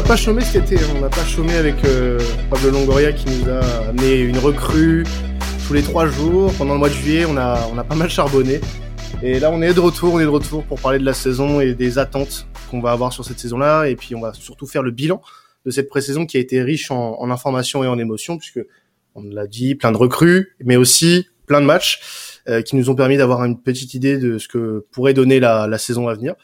N'a pas chômé cet été, hein. on n'a pas chômé avec euh, Pablo Longoria qui nous a amené une recrue tous les trois jours. Pendant le mois de juillet, on a, on a pas mal charbonné. Et là, on est de retour, on est de retour pour parler de la saison et des attentes qu'on va avoir sur cette saison-là. Et puis, on va surtout faire le bilan de cette pré-saison qui a été riche en, en informations et en émotions, puisque on l'a dit, plein de recrues, mais aussi plein de matchs euh, qui nous ont permis d'avoir une petite idée de ce que pourrait donner la, la saison à venir.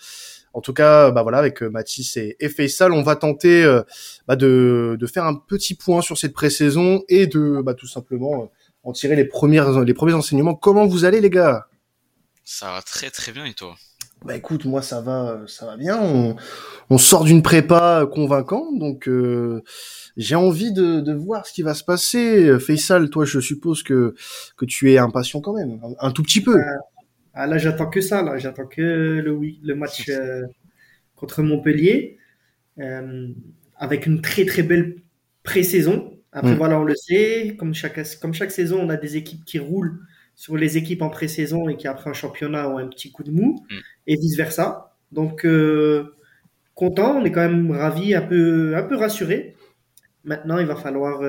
En tout cas, bah voilà, avec euh, Mathis et, et Faisal, on va tenter euh, bah de, de, faire un petit point sur cette pré-saison et de bah, tout simplement euh, en tirer les premières les premiers enseignements. Comment vous allez les gars? Ça va très très bien et toi? Bah écoute, moi ça va ça va bien. On, on sort d'une prépa convaincante, donc euh, j'ai envie de, de, voir ce qui va se passer. Faisal, toi, je suppose que que tu es impatient quand même, un, un tout petit peu. Ah, là, j'attends que ça. Là, j'attends que le, le match euh, contre Montpellier, euh, avec une très très belle pré-saison. Après, mm. voilà, on le sait, comme chaque comme chaque saison, on a des équipes qui roulent sur les équipes en pré-saison et qui après un championnat ont un petit coup de mou, mm. et vice versa. Donc euh, content, on est quand même ravi, un peu un peu rassuré. Maintenant, il va falloir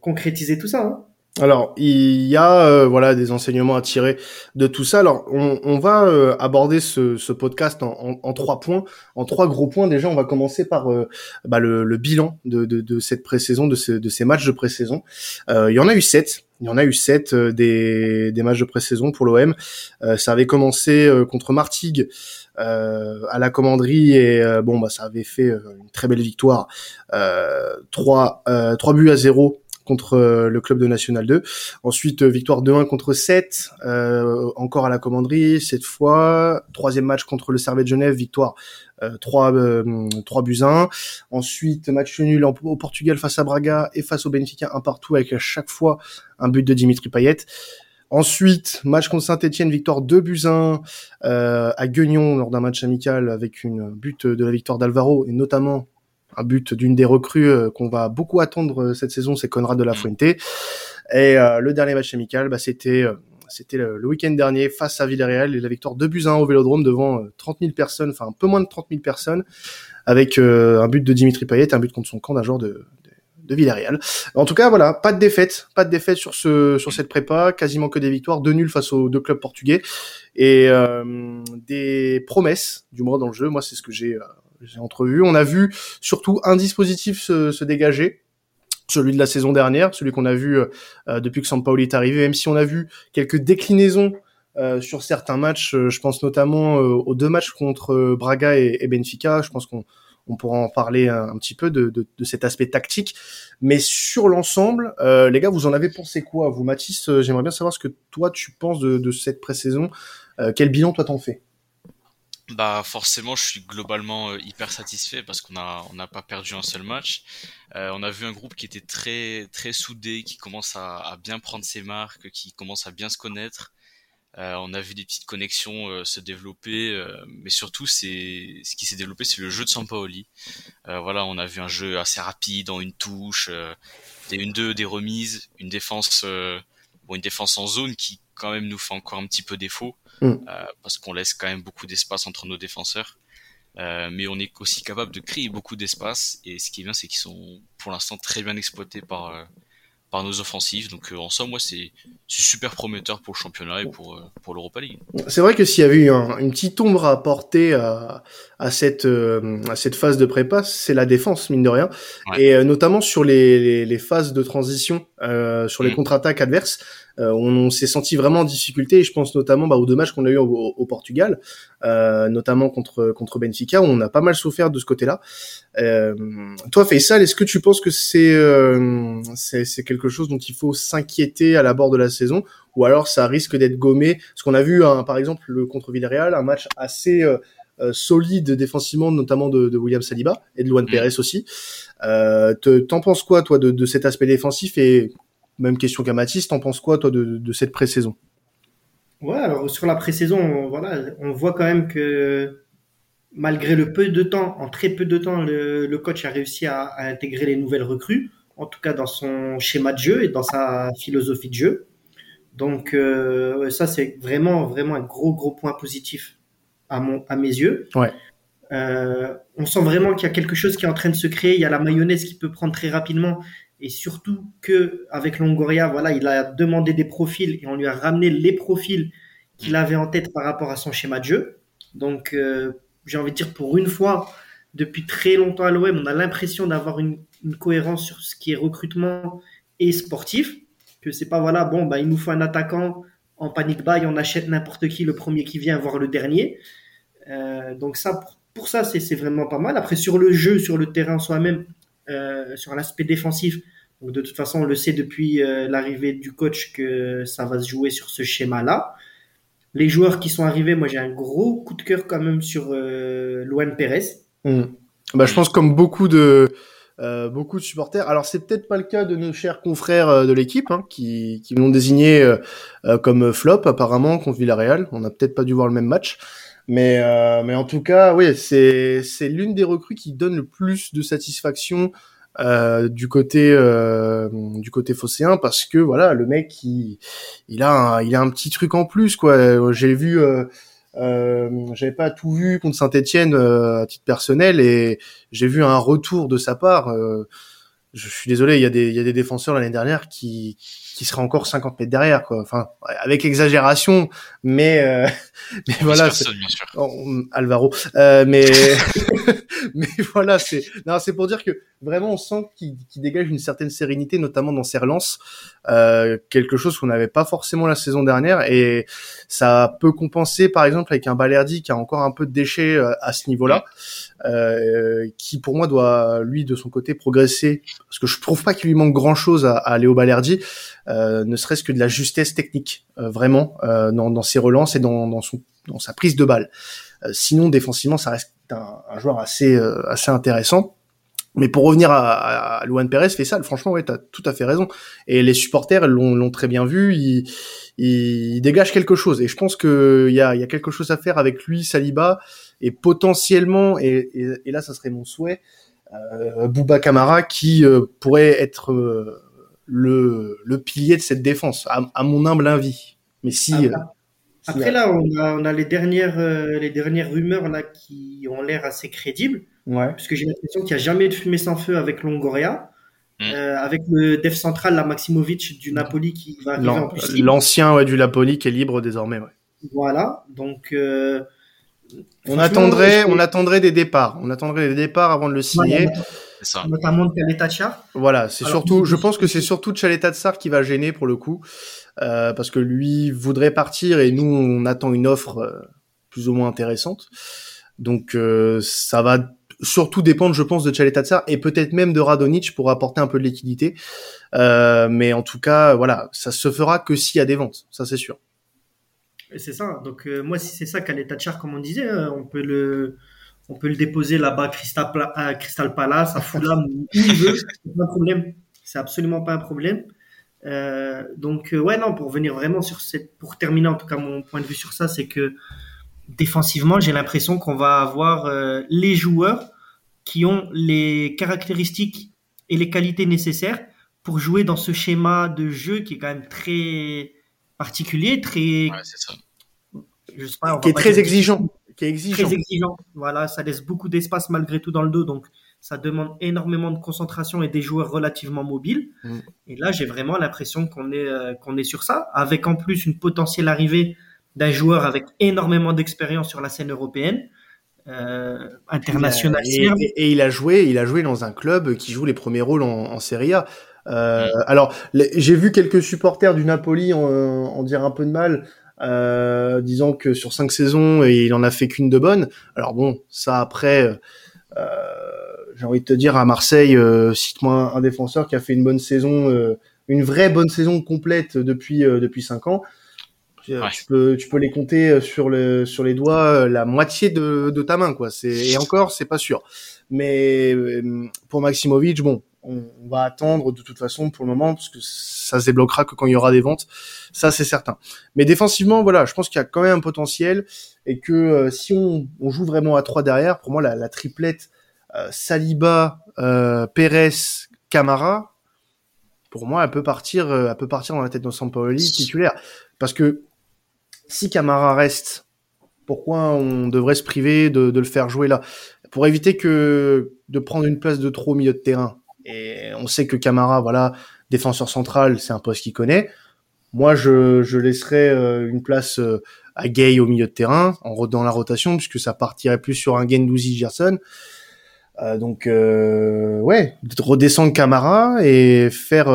concrétiser tout ça. Hein. Alors, il y a euh, voilà des enseignements à tirer de tout ça. Alors, on, va euh, aborder ce, podcast en, trois points, en trois gros points. Déjà, on va commencer par euh, bah, le, bilan de, cette pré-saison, de, ce, de ces matchs de pré-saison. il y en a eu sept. Il y en a eu sept des, matchs de pré-saison pour l'OM. ça avait commencé contre Martigues à la commanderie et bon bah ça avait fait une très belle victoire. trois buts à zéro contre euh, le club de National 2. Ensuite, euh, victoire 2-1 contre 7, euh, encore à la commanderie, cette fois. Troisième match contre le Servet de Genève, victoire euh, 3, euh, 3 buts 1. Ensuite, match nul au Portugal face à Braga et face au Benfica, un partout avec à chaque fois un but de Dimitri Payet. Ensuite, match contre Saint-Etienne, victoire 2 buts 1 euh, à Guignon lors d'un match amical avec une but de la victoire d'Alvaro et notamment un but d'une des recrues euh, qu'on va beaucoup attendre euh, cette saison, c'est Conrad de la mm. Fuente. Et euh, le dernier match amical, bah, c'était c'était le, le week-end dernier face à Villarreal et la victoire 2 buts 1 au Vélodrome devant 30 000 personnes, enfin un peu moins de 30 000 personnes, avec un but de Dimitri Payet, un but contre son camp d'un joueur de, de, de, Villarreal. En tout cas, voilà, pas de défaite, pas de défaite sur ce sur cette prépa, quasiment que des victoires, deux nuls face aux deux clubs portugais et euh, des promesses, du moins dans le jeu. Moi, c'est ce que j'ai On a vu surtout un dispositif se, dégager, celui de la saison dernière, celui qu'on a vu euh, depuis que Sampaoli est arrivé, même si on a vu quelques déclinaisons euh, sur certains matchs. Euh, je pense notamment aux deux matchs contre Braga et, Benfica. Je pense qu'on on pourra en parler un, un petit peu de, de, de, cet aspect tactique. Mais sur l'ensemble, les gars, vous en avez pensé quoi Vous, Mathis, j'aimerais bien savoir ce que toi tu penses de, de cette pré-saison. quel bilan toi t'en fais? Bah forcément, je suis globalement euh, hyper satisfait parce qu'on a on n'a pas perdu un seul match. Euh, on a vu un groupe qui était très très soudé, qui commence à, bien prendre ses marques, qui commence à bien se connaître. Euh, on a vu des petites connexions se développer, mais surtout ce qui s'est développé, c'est le jeu de Sampaoli. voilà, on a vu un jeu assez rapide, en une touche, des une deux, des remises, une défense une défense en zone qui quand même nous fait encore un petit peu défaut mm. euh, parce qu'on laisse quand même beaucoup d'espace entre nos défenseurs. Euh, mais on est aussi capable de créer beaucoup d'espace et ce qui est bien c'est qu'ils sont pour l'instant très bien exploités par euh, par nos offensives. Donc euh, en somme, moi, c'est super prometteur pour le championnat et pour, euh, pour l'Europa League. C'est vrai que s'il y avait eu un, une petite ombre à apporter à, à, cette, euh, à cette phase de prépa, c'est la défense, mine de rien. Ouais. Et notamment sur les, les, les, phases de transition, sur les mmh. contre-attaques adverses, on, on s'est senti vraiment en difficulté. Et je pense notamment bah, aux deux matchs qu'on a eu au, au Portugal, notamment contre, contre Benfica, où on a pas mal souffert de ce côté-là. toi, Faisal, est-ce que tu penses que c'est c'est quelque chose dont il faut s'inquiéter à la bord de la saison ou alors ça risque d'être gommé Parce qu'on a vu, hein, par exemple, le contre Villarreal, un match assez euh, euh, solide défensivement, notamment de, de, William Saliba et de Luan mmh. Pérez aussi. Euh, t'en penses quoi, toi, de, de, cet aspect défensif Et même question qu'à Mathis, t'en penses quoi, toi, de, de cette pré-saison? Ouais, alors sur la pré-saison, on, voilà, on voit quand même que malgré le peu de temps, en très peu de temps, le, le coach a réussi à, à intégrer les nouvelles recrues en tout cas dans son schéma de jeu et dans sa philosophie de jeu. Donc euh, ça c'est vraiment vraiment un gros gros point positif à mon à mes yeux. Ouais. Euh, on sent vraiment qu'il y a quelque chose qui est en train de se créer. Il y a la mayonnaise qui peut prendre très rapidement. Et surtout que avec Longoria, voilà, il a demandé des profils et on lui a ramené les profils qu'il avait en tête par rapport à son schéma de jeu. Donc, euh, j'ai envie de dire pour une fois, depuis très longtemps à l'OM, on a l'impression d'avoir une, une, cohérence sur ce qui est recrutement et sportif. Que c'est pas voilà, bon, bah, il nous faut un attaquant en panique buy, on achète n'importe qui, le premier qui vient, voir le dernier. Euh, donc ça, pour, ça, c'est vraiment pas mal. Après, sur le jeu, sur le terrain soi-même, euh, sur l'aspect défensif, donc de toute façon, on le sait depuis euh, l'arrivée du coach que ça va se jouer sur ce schéma-là. Les joueurs qui sont arrivés, moi j'ai un gros coup de cœur quand même sur euh, Luan Pérez. Hmm. Bah, je pense comme beaucoup de euh, beaucoup de supporters. Alors c'est peut-être pas le cas de nos chers confrères euh, de l'équipe hein, qui, qui l'ont désigné euh, euh, comme flop apparemment contre Villarreal. On n'a peut-être pas dû voir le même match, mais mais en tout cas oui c'est c'est l'une des recrues qui donne le plus de satisfaction euh, du côté euh, du côté phocéen parce que voilà le mec il il a un, il a un petit truc en plus quoi j'ai vu euh, j'avais pas tout vu contre Saint-Etienne euh, à titre personnel et j'ai vu un retour de sa part. Euh, je suis désolé, il y il y a des défenseurs l'année dernière qui, qui seraient encore 50 mètres derrière, quoi. Enfin, avec exagération, mais, euh, mais voilà. Personne, bien sûr. Oh, Alvaro. Euh, mais, mais voilà, c'est, non, c'est pour dire que vraiment on sent qu'il qu dégage une certaine sérénité, notamment dans ses relances, euh, quelque chose qu'on n'avait pas forcément la saison dernière, et ça peut compenser, par exemple, avec un Balerdi qui a encore un peu de déchets euh, à ce niveau-là, euh, qui pour moi doit, lui, de son côté, progresser, parce que je trouve pas qu'il lui manque grand-chose à, à Léo Balerdi, ne serait-ce que de la justesse technique, euh, vraiment, euh, dans, dans, ses relances et dans, dans, son, dans sa prise de balle. sinon, défensivement, ça reste un, un joueur assez, assez intéressant. Mais pour revenir à, à Luan Pérez, fait ça, franchement, ouais, t'as tout à fait raison. Et les supporters l'ont très bien vu. Il, dégage quelque chose. Et je pense que il y a, y a quelque chose à faire avec lui, Saliba, et potentiellement, et, et, et là, ça serait mon souhait, euh, Bouba Kamara, qui euh, pourrait être euh, le, le pilier de cette défense, à, à mon humble avis. Mais si. Après, après là, on a, on a les dernières, les dernières rumeurs là qui ont l'air assez crédibles. Ouais. Parce que j'ai l'impression qu'il n'y a jamais de fumée sans feu avec Longoria. Mmh. Euh, avec le def central, la Maximovic du Napoli qui va arriver en plus. L'ancien ouais, du Napoli qui est libre désormais. Ouais. Voilà, donc euh, on attendrait, on attendrait des départs. On attendrait des départs avant de le signer. Ouais, ça. Notamment de Chaletachar. Voilà, c'est surtout, je pense que c'est surtout Chaletachar qui va gêner pour le coup, euh, parce que lui voudrait partir et nous on attend une offre euh, plus ou moins intéressante. Donc euh, ça va surtout dépendre, je pense, de Chaletatsar et peut-être même de Radonic pour apporter un peu de liquidité. Euh, mais en tout cas, voilà, ça se fera que s'il y a des ventes, ça c'est sûr. C'est ça. Donc euh, moi, si c'est ça Chaletatsar, comme on disait, euh, on peut le, on peut le déposer là-bas Crystal, à Crystal Palace, à Fulham, où il veut, c'est pas un problème. C'est absolument pas un problème. Euh, donc ouais, non, pour venir vraiment sur cette, pour terminer en tout cas mon point de vue sur ça, c'est que défensivement, j'ai l'impression qu'on va avoir euh, les joueurs qui ont les caractéristiques et les qualités nécessaires pour jouer dans ce schéma de jeu qui est quand même très particulier, très. Ouais, c'est ça. Je sais pas, qui est très exigeant. Qui est exigeant. Très exigeant. Voilà, ça laisse beaucoup d'espace malgré tout dans le dos, donc ça demande énormément de concentration et des joueurs relativement mobiles. Mm. Et là, j'ai vraiment l'impression qu'on est euh, qu'on est sur ça, avec en plus une potentielle arrivée d'un joueur avec énormément d'expérience sur la scène européenne. Euh, international. Et, et, et, il a joué, il a joué dans un club qui joue les premiers rôles en, en Serie A. Euh, mmh. Alors, j'ai vu quelques supporters du Napoli en, en, dire un peu de mal, euh, disant que sur cinq saisons, il en a fait qu'une de bonne. Alors bon, ça après, euh, j'ai envie de te dire à Marseille, euh, cite-moi un, défenseur qui a fait une bonne saison, euh, une vraie bonne saison complète depuis depuis cinq ans. Ouais. Tu peux, tu peux les compter sur le, sur les doigts, la moitié de, de ta main, quoi. C'est, et encore, c'est pas sûr. Mais pour Maximovic, bon, on, va attendre de toute façon pour le moment parce que ça se débloquera que quand il y aura des ventes. Ça, c'est certain. Mais défensivement, voilà, je pense qu'il y a quand même un potentiel et que euh, si on, on, joue vraiment à trois derrière, pour moi, la, la triplette euh, Saliba, euh, Pérez, Camara, pour moi, elle peut partir, euh, elle peut partir dans la tête de Sampaoli titulaire parce que si Camara reste, pourquoi on devrait se priver de, de, le faire jouer là? Pour éviter que de prendre une place de trop au milieu de terrain. Et on sait que Camara, voilà, défenseur central, c'est un poste qu'il connaît. Moi, je, je laisserais euh, une place euh, à Gay au milieu de terrain, en dans la rotation, puisque ça partirait plus sur un Gendouzi Gerson. Euh, donc, euh, ouais, redescendre Camara et faire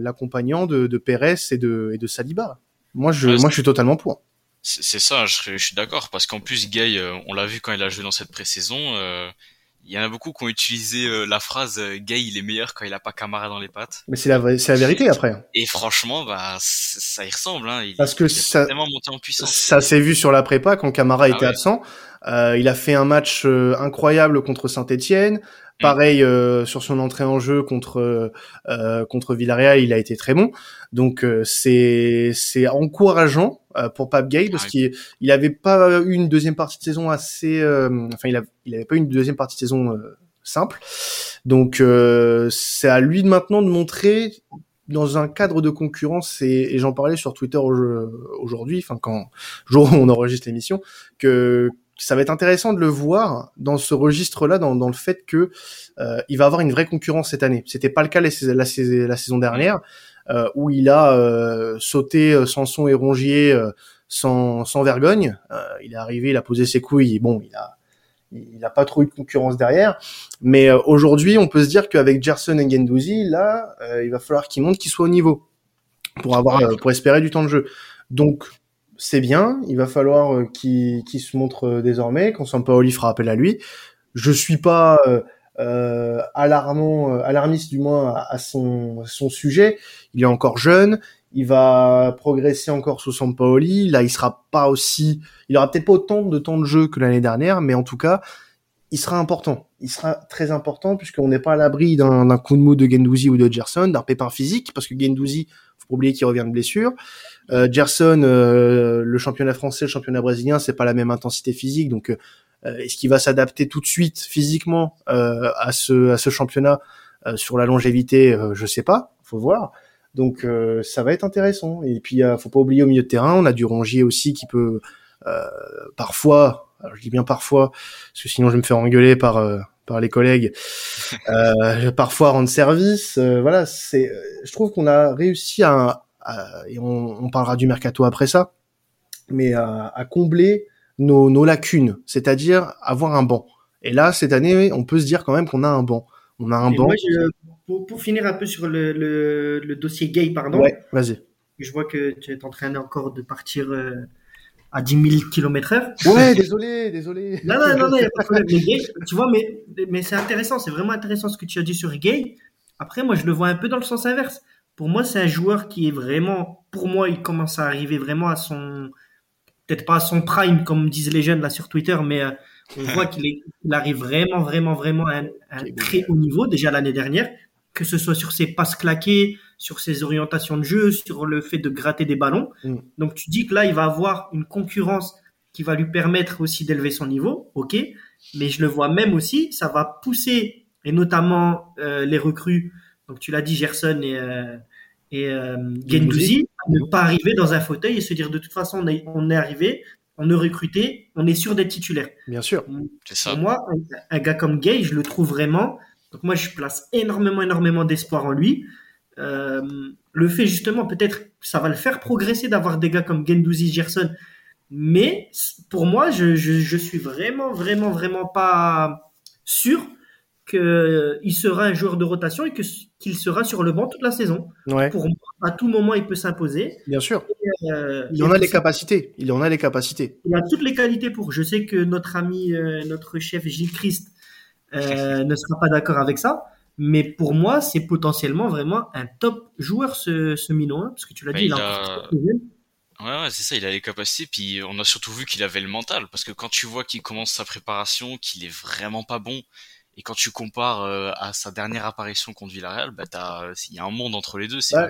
l'accompagnant de, de Pérez et de, et de Saliba. Moi, je, moi, je suis totalement pour. C'est ça, je, je suis d'accord, parce qu'en plus, Gay, on l'a vu quand il a joué dans cette pré-saison, il y en a beaucoup qui ont utilisé euh, la phrase euh, Gay il est meilleur quand il a pas Camara dans les pattes. Mais c'est la c'est la vérité après. Et franchement bah ça y ressemble hein. Il, Parce que ça vraiment monté en puissance. Ça s'est vu sur la prépa quand Camara ah était absent. Euh, il a fait un match euh, incroyable contre Saint-Étienne. Mm. Pareil euh, sur son entrée en jeu contre euh, contre Villarreal, il a été très bon. Donc euh, c'est c'est encourageant pour Pape Gay parce qu'il il avait pas eu une deuxième partie de saison assez enfin il a, il avait pas eu une deuxième partie de saison simple. Donc c'est à lui de maintenant de montrer dans un cadre de concurrence et, et j'en parlais sur Twitter aujourd'hui, enfin quand jour où on enregistre l'émission, que ça va être intéressant de le voir dans ce registre-là, dans, dans, le fait que euh, il va avoir une vraie concurrence cette année. C'était pas le cas la, la, la saison dernière, euh, où il a euh, sauté euh, Sanson et Rongier euh, sans, sans vergogne. Euh, il est arrivé, il a posé ses couilles, et bon, il a il n'a pas trop eu de concurrence derrière. Mais aujourd'hui, on peut se dire qu'avec Gerson et Gendouzi, là, il va falloir qu'il monte, qu'il soit au niveau pour avoir, pour espérer du temps de jeu. Donc, c'est bien. Il va falloir euh, qu'il se montre euh, désormais, quand Sampaoli fera appel à lui. Je suis pas euh, euh alarmant, alarmiste du moins à, son, son sujet. Il est encore jeune. Il va progresser encore sous Sampaoli. Là, il sera pas aussi, il aura peut-être pas autant de temps de jeu que l'année dernière, mais en tout cas, il sera important. Il sera très important puisqu'on n'est pas à l'abri d'un coup de mou de Gendouzi ou de Gerson, d'un pépin physique, parce que Gendouzi, faut pas oublier qu'il revient de blessure. Euh, Gerson, euh, le championnat français, le championnat brésilien, c'est pas la même intensité physique, donc euh, est-ce qu'il va s'adapter tout de suite physiquement euh, à ce à ce championnat sur la longévité Je sais pas, faut voir. Donc ça va être intéressant. Et puis faut pas oublier au milieu de terrain, on a du Rongier aussi qui peut parfois, je dis bien parfois, parce que sinon je vais me faire engueuler par par les collègues, euh, parfois rendre service. voilà, c'est, je trouve qu'on a réussi à, et on, on, parlera du mercato après ça, mais à, à combler nos, nos lacunes, c'est-à-dire avoir un banc. Et là, cette année, on peut se dire quand même qu'on a un banc. On a un banc. Moi, je, pour, pour, finir un peu sur le, le, le dossier gay, pardon. Ouais, vas-y. Je vois que tu es en train encore de partir euh, à 10 000 km heure. Ouais, désolé, désolé. non, non, non, non, y a pas de problème. gay, tu vois, mais, mais c'est intéressant, c'est vraiment intéressant ce que tu as dit sur Gay. Après, moi, je le vois un peu dans le sens inverse. Pour moi, c'est un joueur qui est vraiment, pour moi, il commence à arriver vraiment à son, peut-être pas à son prime, comme disent les jeunes là sur Twitter, mais euh, on voit qu'il arrive vraiment, vraiment, vraiment à un, très haut niveau, déjà l'année dernière, que ce soit sur ses passes claquées, sur ses orientations de jeu, sur le fait de gratter des ballons. Mm. Donc tu dis que là, il va avoir une concurrence qui va lui permettre aussi d'élever son niveau, ok, mais je le vois même aussi, ça va pousser, et notamment euh, les recrues donc tu l'as dit, Gerson et, euh, et euh, Gendouzi, ne pas arriver dans un fauteuil et se dire de toute façon on est, on est arrivé, on est recruté, on est sûr d'être titulaire. Bien sûr. Ça. Pour moi, un, gars comme Gay, je le trouve vraiment. Donc moi, je place énormément, énormément d'espoir en lui. Euh, le fait justement, peut-être, ça va le faire progresser d'avoir des gars comme Gendouzi, Gerson. Mais pour moi, je, je, je suis vraiment, vraiment, vraiment pas sûr qu'il sera un joueur de rotation et qu'il sera sur le banc toute la saison. Ouais. Pour moi, à tout moment, il peut s'imposer. Bien sûr. Et, euh, il en a les capacités. Il en a les capacités. Il a toutes les qualités pour. Je sais que notre ami, euh, notre chef Gilles Christ euh, ne sera pas d'accord avec ça. Mais pour moi, c'est potentiellement vraiment un top joueur, ce, ce Mino, hein, parce que tu l'as bah, dit, il il a... Ouais, ouais c'est ça, il a les capacités, puis on a surtout vu qu'il avait le mental, parce que quand tu vois qu'il commence sa préparation, qu'il est vraiment pas bon, et quand tu compares euh, à sa dernière apparition contre Villarreal, bah il y a un monde entre les deux. C'est bah,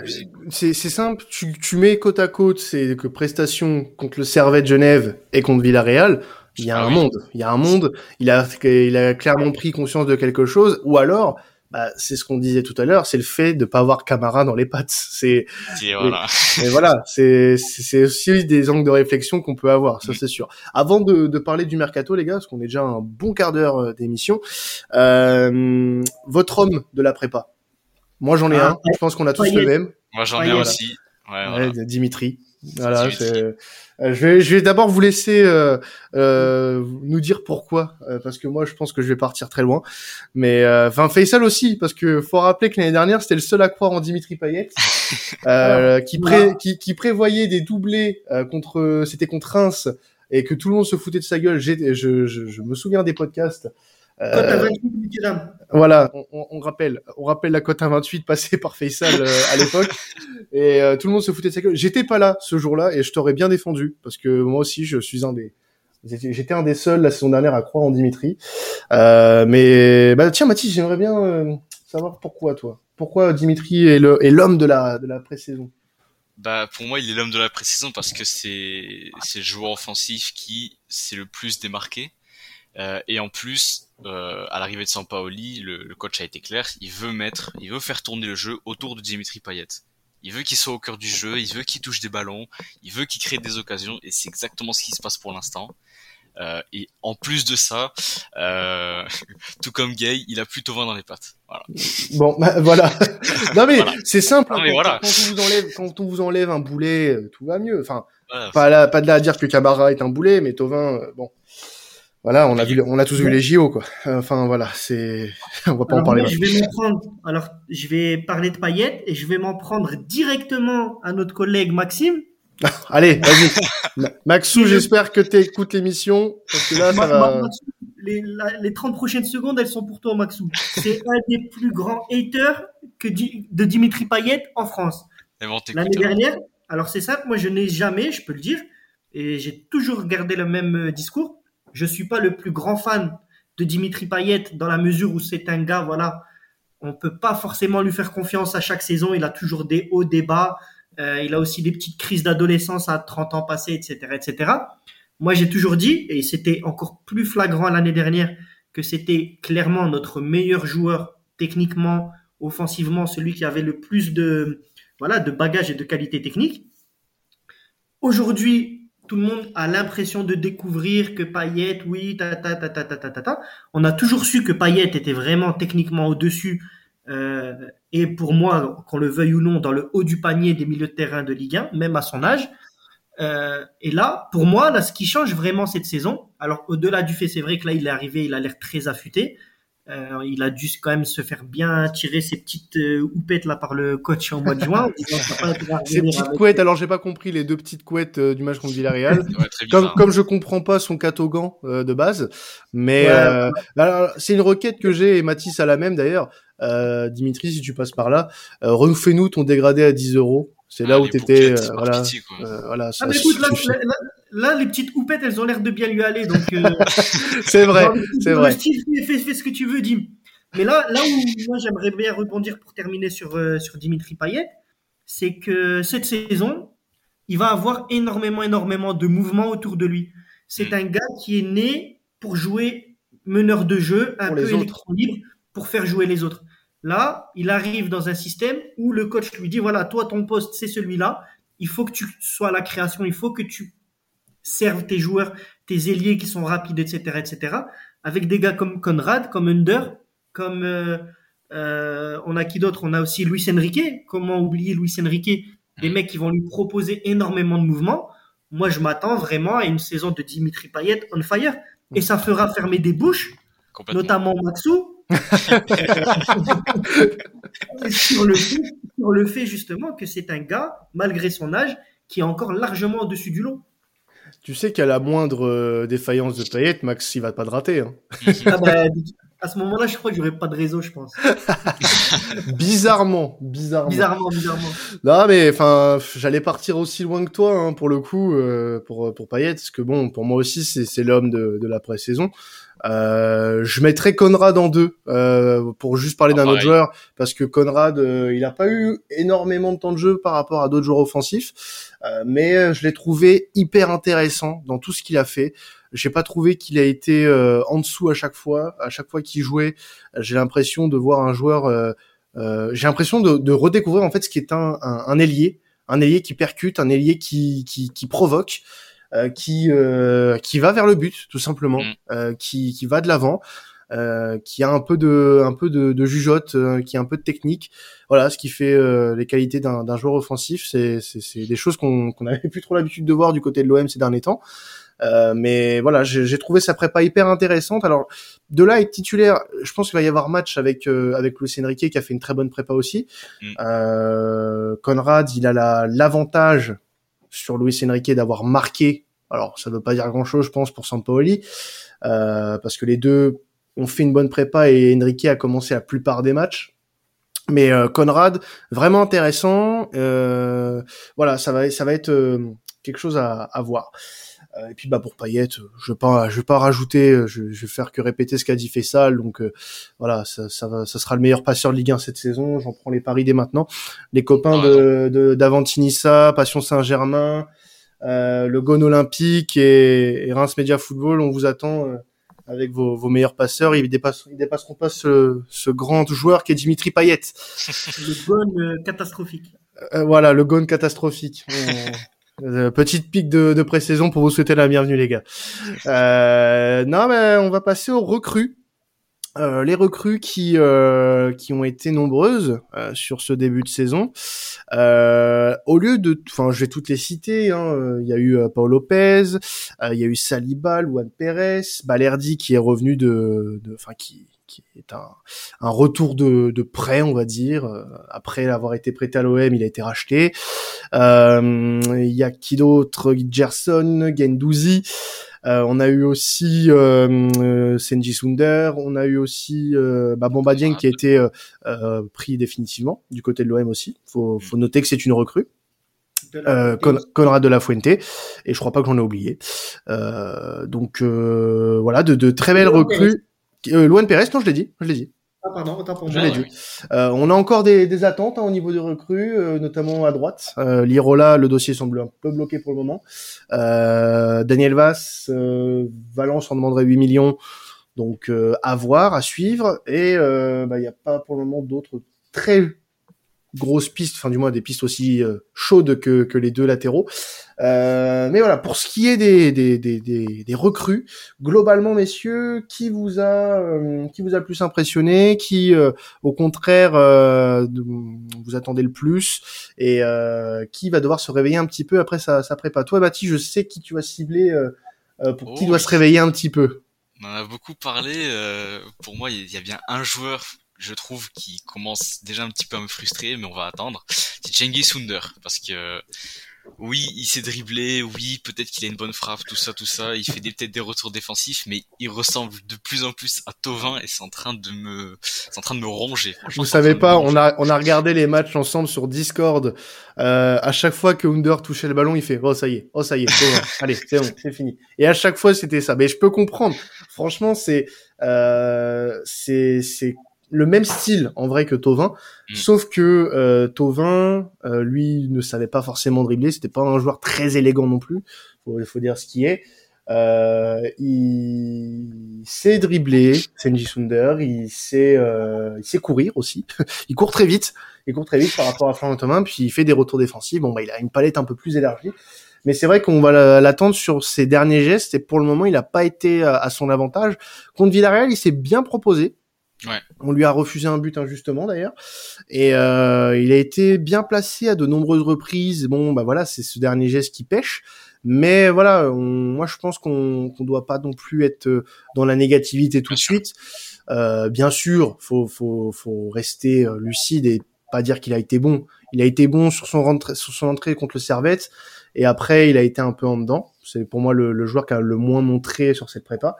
c'est simple. Tu, tu mets côte à côte ces que prestations contre le Servette Genève et contre Villarreal. Il y a ah un oui. monde. Il y a un monde. Il a il a clairement pris conscience de quelque chose. Ou alors, bah, c'est ce qu'on disait tout à l'heure, c'est le fait de pas avoir Camara dans les pattes. C'est voilà. et voilà, c'est c'est aussi des angles de réflexion qu'on peut avoir, ça Mm. c'est sûr. Avant de, de parler du mercato, les gars, parce qu'on est déjà un bon quart d'heure euh, d'émission, euh, votre homme de la prépa. Moi j'en ai Ah, un. Je pense qu'on a tous le même. Moi, j'en Ouais, ai un voilà. aussi. Ouais, Ouais, voilà. Dimitri. Voilà, euh, je vais, je vais d'abord vous laisser euh, euh, nous dire pourquoi, euh, parce que moi je pense que je vais partir très loin. Mais euh, enfin Faisal aussi, parce que faut rappeler que l'année dernière c'était le seul à croire en Dimitri Payet, euh, qui, pré- qui, qui prévoyait des doublés euh, contre, c'était contre Reims et que tout le monde se foutait de sa gueule. Je, je, je me souviens des podcasts. Euh, Cote à 28, voilà, on, on- on rappelle, on rappelle la cote 1,28 passée par Faisal euh, à l'époque, et euh, tout le monde se foutait de sa gueule. J'étais pas là ce jour-là et je t'aurais bien défendu parce que moi aussi je suis un des, j'étais j'étais un des seuls la saison dernière à croire en Dimitri. Euh, mais bah tiens Mathis, j'aimerais bien euh, savoir pourquoi toi, pourquoi Dimitri est le est l'homme de la de la pré-saison? Bah, pour moi, il est l'homme de la pré-saison parce que c'est c'est le joueur offensif qui s'est le plus démarqué. Euh, et en plus, euh, à l'arrivée de Sampaoli, le, le coach a été clair, il veut mettre, il veut faire tourner le jeu autour de Dimitri Payet. Il veut qu'il soit au cœur du jeu, il veut qu'il touche des ballons, il veut qu'il crée des occasions, et c'est exactement ce qui se passe pour l'instant. Euh, et en plus de ça, euh, tout comme Gay, il a plutôt 20 dans les pattes. Voilà. Bon, bah, voilà. non mais Voilà. c'est simple. Non, hein, mais quand, voilà. quand on vous enlève, quand on vous enlève un boulet, euh, tout va mieux. Enfin, Voilà. pas là, pas de là à dire que Camara est un boulet, mais Tovin, euh, bon. Voilà, on a vu, on a tous vu les JO, quoi. Enfin, voilà, c'est, on va pas en parler. moi, je vais m'en prendre. Alors, je vais parler de Payet et je vais m'en prendre directement à notre collègue Maxime. Allez, vas-y. Ma- Maxou, j'espère que tu écoutes l'émission, parce que là, ça va. Maxou, les, la- les 30 prochaines secondes, elles sont pour toi, Maxou. C'est un des plus grands haters que Di- de Dimitri Payet en France. Bon, L'année hein. dernière, alors c'est simple, moi je n'ai jamais, je peux le dire, et j'ai toujours gardé le même euh, discours. Je suis pas le plus grand fan de Dimitri Payet dans la mesure où c'est un gars, voilà, on peut pas forcément lui faire confiance à chaque saison. Il a toujours des hauts, des bas. Euh, il a aussi des petites crises d'adolescence à 30 ans passés, etc., etc. Moi, j'ai toujours dit, et c'était encore plus flagrant l'année dernière, que c'était clairement notre meilleur joueur techniquement, offensivement, celui qui avait le plus de, voilà, de bagages et de qualité technique. Aujourd'hui, tout le monde a l'impression de découvrir que Payet, oui, ta, ta, ta, ta, ta, ta, ta. On a toujours su que Payet était vraiment techniquement au-dessus, euh, et pour moi, qu'on le veuille ou non, dans le haut du panier des milieux de terrain de Ligue 1, même à son âge. Euh, et là, pour moi, là, ce qui change vraiment cette saison, alors au-delà du fait, c'est vrai que là, il est arrivé, il a l'air très affûté. Euh, il a dû quand même se faire bien tirer ses petites euh, houpettes là par le coach en mois de juin. venir petites avec- couettes, alors j'ai pas compris les deux petites couettes euh, du match contre Villarreal. Ouais, comme, bizarre. comme je comprends pas son catogan euh, de base, mais Ouais. euh, alors, c'est une requête que j'ai et Mathis a la même d'ailleurs. Euh, Dimitri, si tu passes par là, euh, refais-nous ton dégradé à 10 euros. C'est là Ah, où t'étais, euh, voilà, pitié, quoi. euh, voilà. Ah, ça mais écoute, là, là, là, les petites houpettes, elles ont l'air de bien lui aller. Donc, euh, c'est vrai, c'est vrai. Style, fais, ce que tu veux, Dim. Mais là, là où moi j'aimerais bien rebondir pour terminer sur, euh, sur Dimitri Payet, c'est que cette saison, il va avoir énormément, énormément de mouvements autour de lui. C'est Mm. un gars qui est né pour jouer meneur de jeu, un Pour peu électron libre, pour faire jouer les autres. Là, il arrive dans un système où le coach lui dit, voilà, toi, ton poste, c'est celui-là. Il faut que tu sois à la création, il faut que tu serves tes joueurs, tes ailiers qui sont rapides, etc., etc. Avec des gars comme Conrad, comme Under, comme euh, euh, on a qui d'autre? On a aussi Luis Enrique. Comment oublier Luis Enrique? Des mecs qui vont lui proposer énormément de mouvements. Moi, je m'attends vraiment à une saison de Dimitri Payet on fire, et ça fera fermer des bouches, notamment Maxou. sur le fait, sur le fait justement que c'est un gars, malgré son âge, qui est encore largement au-dessus du lot. Tu sais qu'à la moindre euh, défaillance de Payet, Max, il va pas te rater. Hein. Ah bah, à ce moment-là, je crois que j'aurais pas de réseau, je pense. bizarrement, bizarrement. Bizarrement, bizarrement. Non, mais enfin, j'allais partir aussi loin que toi hein, pour le coup, euh, pour pour Payet, parce que bon, pour moi aussi, c'est l'homme de, de la pré-saison. Euh, je mettrais Conrad en deux euh, pour juste parler Ah, d'un autre joueur parce que Conrad euh, il a pas eu énormément de temps de jeu par rapport à d'autres joueurs offensifs euh, mais euh, je l'ai trouvé hyper intéressant dans tout ce qu'il a fait. J'ai pas trouvé qu'il a été euh, en dessous à chaque fois à chaque fois qu'il jouait. J'ai l'impression de voir un joueur euh, euh, j'ai l'impression de, de redécouvrir en fait ce qui est un, un, un ailier un ailier qui percute un ailier qui qui, qui provoque qui euh, qui va vers le but tout simplement, Mm. euh, qui qui va de l'avant, euh, qui a un peu de un peu de, de jugeote, euh, qui a un peu de technique. Voilà, ce qui fait euh, les qualités d'un d'un joueur offensif. C'est c'est c'est des choses qu'on qu'on avait plus trop l'habitude de voir du côté de l'OM ces derniers temps. Euh, mais voilà, j'ai trouvé sa prépa hyper intéressante. Alors de là être titulaire, je pense qu'il va y avoir match avec euh, avec Luis Enrique qui a fait une très bonne prépa aussi. Mm. Euh, Conrad, il a la l'avantage sur Luis Enrique d'avoir marqué. Alors ça veut pas dire grand chose, je pense, pour Sampaoli, euh, parce que les deux ont fait une bonne prépa et Enrique a commencé la plupart des matchs. Mais euh, Conrad, vraiment intéressant. Euh, voilà, ça va, ça va être euh, quelque chose à, à voir. Euh, et puis bah pour Payet, euh, je vais pas, je vais pas rajouter, euh, je, je vais faire que répéter ce qu'a dit Fessal. Donc euh, voilà, ça, ça, va, ça sera le meilleur passeur de Ligue 1 cette saison. J'en prends les paris dès maintenant. Les copains de, de d'Avantinissa, Passion Saint-Germain, euh, le Gone Olympique et, et Reims Media Football, on vous attend euh, avec vos, vos meilleurs passeurs. Ils, dépassent, ils dépasseront pas ce, ce grand joueur qui est Dimitri Payet. Le bon euh, catastrophique. Euh, voilà, le Gone catastrophique. On- euh, petite pique de, de pré-saison pour vous souhaiter la bienvenue les gars. Euh, non mais on va passer aux recrues. Euh, les recrues qui euh, qui ont été nombreuses euh, sur ce début de saison. Au lieu de, enfin, je vais toutes les citer. hein, Il y a eu Paul Lopez, il y a eu Saliba, Luan Perez, Balerdi qui est revenu de, de- enfin qui qui est un, un retour de, de prêt, on va dire. Euh, Après avoir été prêté à l'OM, il a été racheté. Euh, Il y a qui d'autre? Gerson, Gendouzi. Euh, on a eu aussi euh, euh, Senji Sunder. On a eu aussi euh, bah, Bamba Dieng qui a été euh, euh, pris définitivement du côté de l'OM aussi. Faut, faut noter que c'est une recrue. De la- Euh, Con- Conrad de la Fuente et je crois pas que j'en ai oublié. Euh, donc euh, voilà, de, de très belles recrues. Euh, Luan Perez, non, je l'ai dit, je l'ai dit. Ah, pardon, autant pour Je moi. l'ai ouais. dit. Euh, on a encore des, des attentes hein, au niveau des recrues, euh, notamment à droite. Euh, Lirola, le dossier semble un peu bloqué pour le moment. Daniel Vass, Valence en demanderait 8 millions, donc à voir, à suivre. Et bah, il n'y a pas pour le moment d'autres très grosses pistes, enfin du moins des pistes aussi euh, chaudes que, que les deux latéraux. Euh, mais voilà, pour ce qui est des, des, des, des, des recrues, globalement, messieurs, qui vous a euh, qui vous a le plus impressionné, qui euh, au contraire euh, vous attendez le plus et euh, qui va devoir se réveiller un petit peu après sa, sa prépa? Toi, Baptiste, je sais qui tu vas cibler pour qui Oh, doit oui. se réveiller un petit peu. On en a beaucoup parlé. euh, pour moi, il y a bien un joueur, je trouve, qui commence déjà un petit peu à me frustrer, mais on va attendre. C'est Cengiz Sunder, parce que oui, il s'est dribblé, oui, peut-être qu'il a une bonne frappe, tout ça, tout ça. Il fait peut-être des retours défensifs, mais il ressemble de plus en plus à Tovin et c'est en train de me, c'est en train de me ronger. Vous savez pas, on a on a regardé les matchs ensemble sur Discord. Euh, à chaque fois que Under touchait le ballon, il fait oh ça y est, oh ça y est, c'est bon. allez c'est bon, c'est fini. Et à chaque fois c'était ça. Mais je peux comprendre. Franchement, c'est euh, c'est c'est le même style en vrai que Tovin, Mm. sauf que euh, Tovin, euh, lui, ne savait pas forcément dribbler. C'était pas un joueur très élégant non plus. Faut faut dire ce qui est. Euh, il sait dribbler, Senji Sunder, il sait, euh, il sait courir aussi. il court très vite, il court très vite par rapport à Florent Thomas, puis il fait des retours défensifs. Bon, bah, il a une palette un peu plus élargie. Mais c'est vrai qu'on va la- l'attendre sur ses derniers gestes et pour le moment, il n'a pas été à, à son avantage. Contre Villarreal, il s'est bien proposé. Ouais. On lui a refusé un but injustement d'ailleurs, et euh, il a été bien placé à de nombreuses reprises. Bon, bah voilà, c'est ce dernier geste qui pêche. Mais voilà, on- moi je pense qu'on qu'on doit pas non plus être euh, dans la négativité tout Bien de sûr. suite. Euh, bien sûr, faut faut faut rester euh, lucide et pas dire qu'il a été bon. Il a été bon sur son rentrée, sur son entrée contre le Servette, et après il a été un peu en dedans. C'est pour moi le, le joueur qui a le moins montré sur cette prépa.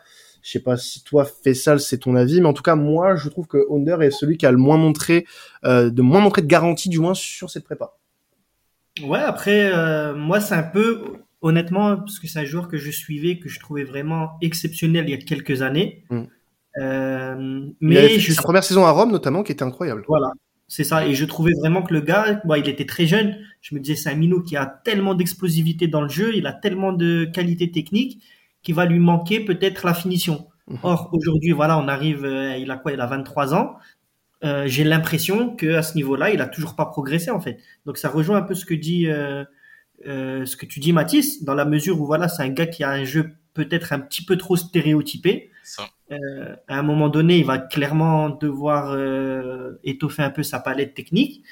Je sais pas si toi Fessal c'est ton avis, mais en tout cas moi je trouve que Under est celui qui a le moins montré, euh, de moins montré de garantie du moins sur cette prépa. Ouais, après, euh, moi, c'est un peu honnêtement, parce que c'est un joueur que je suivais, que je trouvais vraiment exceptionnel il y a quelques années. Mm. Euh, mais je sa première saison à Rome, notamment, qui était incroyable. Voilà, c'est ça. Et je trouvais vraiment que le gars, il était très jeune. Je me disais, c'est un minot qui a tellement d'explosivité dans le jeu, il a tellement de qualité technique qu'il va lui manquer peut-être la finition. Mhm. Or, aujourd'hui, voilà, on arrive, euh, il a quoi Il a 23 ans. Euh, J'ai l'impression que à ce niveau-là, il a toujours pas progressé en fait. Donc, ça rejoint un peu ce que dit, euh, euh, ce que tu dis, Mathis, dans la mesure où voilà, c'est un gars qui a un jeu peut-être un petit peu trop stéréotypé. Ça. Euh, à un moment donné, il va clairement devoir euh, étoffer un peu sa palette technique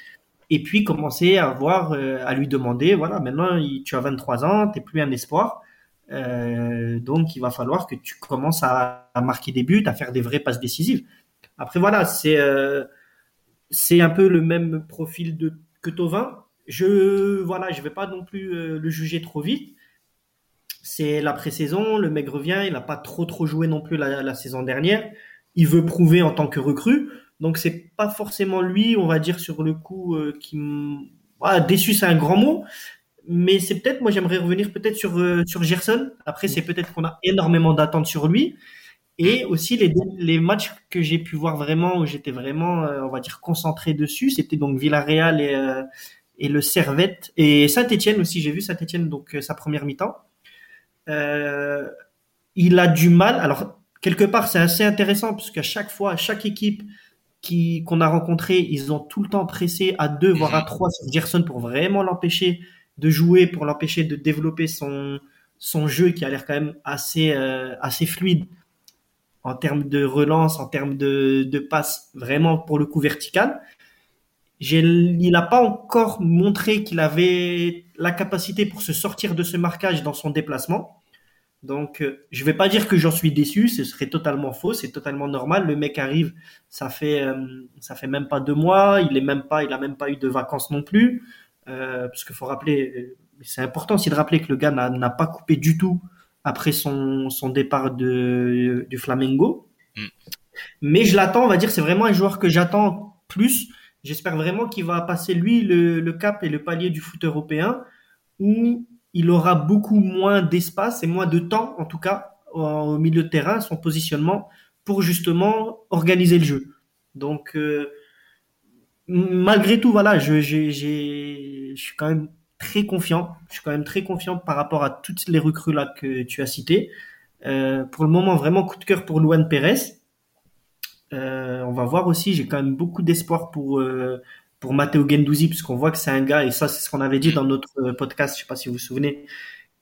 et puis commencer à voir, euh, à lui demander, voilà, maintenant il- tu as 23 ans, t'es plus un espoir, euh, donc il va falloir que tu commences à, marquer des buts, à faire des vraies passes décisives. Après voilà, c'est euh, c'est un peu le même profil que Tovin. Je voilà, je vais pas non plus euh, le juger trop vite. C'est la pré-saison, le mec revient, il n'a pas trop trop joué non plus la, saison dernière. Il veut prouver en tant que recrue, donc c'est pas forcément lui, on va dire sur le coup qui voilà, déçu, c'est un grand mot, mais c'est peut-être moi j'aimerais revenir peut-être sur euh, sur Gerson. Après c'est peut-être qu'on a énormément d'attentes sur lui et aussi les les matchs que j'ai pu voir vraiment où j'étais vraiment euh, on va dire concentré dessus, c'était donc Villarreal et euh, et le Servette et Saint-Étienne aussi, j'ai vu Saint-Étienne donc sa première mi-temps. Il a du mal. Alors, quelque part, c'est assez intéressant parce qu'à chaque fois, à chaque équipe qui, qu'on a rencontré, ils ont tout le temps pressé à deux, voire à trois sur Gerson pour vraiment l'empêcher de jouer, pour l'empêcher de développer son, son jeu qui a l'air quand même assez, euh, assez fluide en termes de relance, en termes de, de passe, vraiment pour le coup vertical. Il n'a pas encore montré qu'il avait la capacité pour se sortir de ce marquage dans son déplacement. Donc, euh, je vais pas dire que j'en suis déçu, ce serait totalement faux, c'est totalement normal. Le mec arrive, ça fait euh, ça fait même pas deux mois, il est même même pas eu de vacances non plus, euh, parce qu'il faut rappeler, euh, c'est important aussi de rappeler que le gars n'a pas coupé du tout après son son départ de du Flamengo. Mm. Mais je l'attends, on va dire, c'est vraiment un joueur que j'attends plus. J'espère vraiment qu'il va passer lui le, le cap et le palier du foot européen où il aura beaucoup moins d'espace et moins de temps, en tout cas, au- au milieu de terrain, son positionnement, pour justement organiser le jeu. Donc, euh, malgré tout, voilà, j'ai, je suis quand même très confiant. Je suis quand même très confiant par rapport à toutes les recrues là que tu as citées. Euh, pour le moment, vraiment coup de cœur pour Luan Pérez. Euh, on va voir aussi. J'ai quand même beaucoup d'espoir pour euh, pour Matteo Gendouzi puisqu'on voit que c'est un gars et ça c'est ce qu'on avait dit dans notre podcast. Je sais pas si vous vous souvenez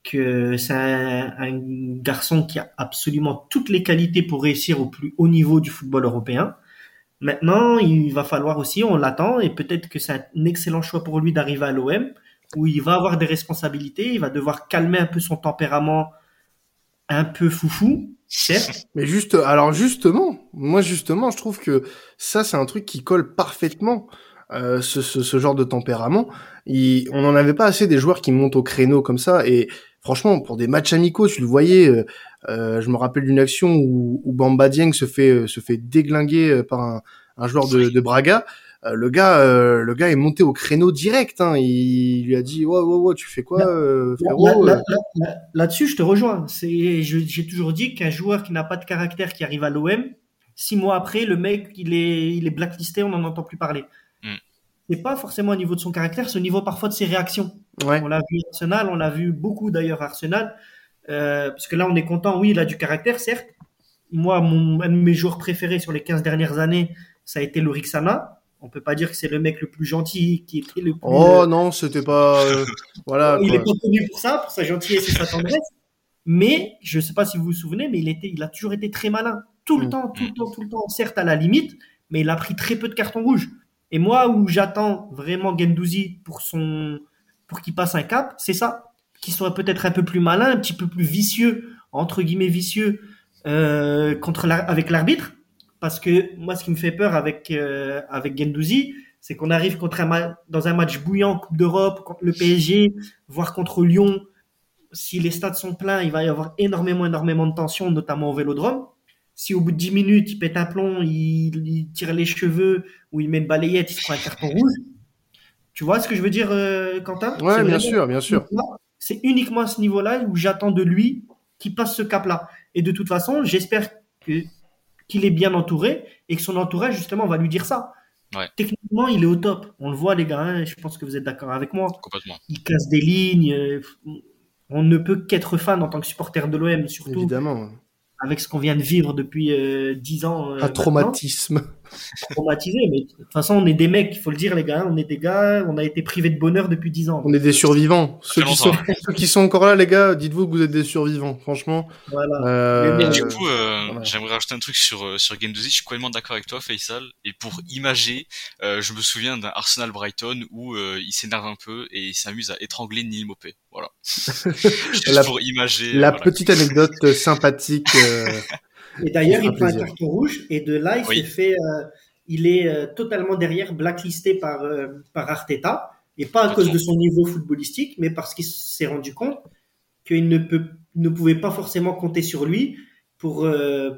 que c'est un garçon qui a absolument toutes les qualités pour réussir au plus haut niveau du football européen. Maintenant, il va falloir aussi, on l'attend, et peut-être que c'est un excellent choix pour lui d'arriver à l'OM, où il va avoir des responsabilités, il va devoir calmer un peu son tempérament un peu foufou, certes. Mais juste, alors justement, moi justement, je trouve que ça c'est un truc qui colle parfaitement. euh, ce, ce, ce genre de tempérament, Il- on n'en avait pas assez des joueurs qui montent au créneau comme ça. Et franchement, pour des matchs amicaux, tu le voyais. euh, euh, je me rappelle d'une action où, où Bamba Dieng se fait euh, se fait déglinguer par un, un joueur de, de Braga. Euh, le gars, euh, le gars est monté au créneau direct. Hein. Il, lui a dit, ouais, ouais, ouais, tu fais quoi, euh, frérot Là- là- là- là- Là-dessus, je te rejoins. C'est, j'ai toujours dit qu'un joueur qui n'a pas de caractère qui arrive à l'OM, six mois après, le mec, il est, il est blacklisté, on n'en entend plus parler. C'est pas forcément au niveau de son caractère, c'est au niveau parfois de ses réactions. Ouais. On l'a vu à Arsenal, on l'a vu beaucoup d'ailleurs à Arsenal. Euh, parce que là, on est content, oui, il a du caractère, certes. Moi, mon, un de mes joueurs préférés sur les 15 dernières années, ça a été Lorixana. On peut pas dire que c'est le mec le plus gentil, qui était le plus. Oh euh, non, c'était pas. euh, voilà. il quoi. est pas connu pour ça, pour sa gentillesse et sa tendresse. Mais je sais pas si vous vous souvenez, mais il était, il a toujours été très malin, tout le Mm. temps, tout le temps, tout le temps. Certes à la limite, mais il a pris très peu de cartons rouges. Et moi, où j'attends vraiment Gendouzi pour qu'il passe un cap, c'est ça, qu'il soit peut-être un peu plus malin, un petit peu plus vicieux, entre guillemets vicieux, euh, contre avec l'arbitre. Parce que moi, ce qui me fait peur avec euh, Gendouzi, c'est qu'on arrive contre un dans un match bouillant Coupe d'Europe contre le PSG, voire contre Lyon. Si les stades sont pleins, il va y avoir énormément, énormément de tension, notamment au Vélodrome. Si au bout de 10 minutes, il pète un plomb, il, il tire les cheveux ou il met une balayette, il se prend un carton rouge. Tu vois ce que je veux dire, euh, Quentin? Ouais, bien sûr, bien sûr. c'est uniquement à ce niveau-là où j'attends de lui qu'il passe ce cap-là. Et de toute façon, j'espère qu'il est bien entouré et que son entourage, justement, va lui dire ça. Techniquement, il est au top. On le voit, les gars. Hein, je pense que vous êtes d'accord avec moi. Complètement. Il casse des lignes. Euh, on ne peut qu'être fan en tant que supporter de l'OM, surtout. Évidemment avec ce qu'on vient de vivre depuis euh, dix ans. Euh, un traumatisme. Traumatisé, mais de toute façon, on est des mecs, il faut le dire, les gars. On est des gars, on a été privés de bonheur depuis dix ans. On est des survivants. Ceux qui, sont, ceux qui, sont, encore là, les gars, dites-vous que vous êtes des survivants, franchement. Voilà. Euh... du coup, euh, j'aimerais rajouter un truc sur, euh, sur Game 2 Je suis complètement d'accord avec toi, Faisal. Et pour imager, je me souviens d'un Arsenal Brighton où il s'énerve un peu et il s'amuse à étrangler Neil Mopé. Voilà. la, pour imager. La petite anecdote sympathique. Euh, et d'ailleurs, il prend un carton rouge et de là, il s'est fait. Euh, il est euh, totalement derrière, blacklisté par par Arteta et pas à cause de son niveau footballistique, mais parce qu'il s'est rendu compte qu'il ne peut ne pouvait pas forcément compter sur lui pour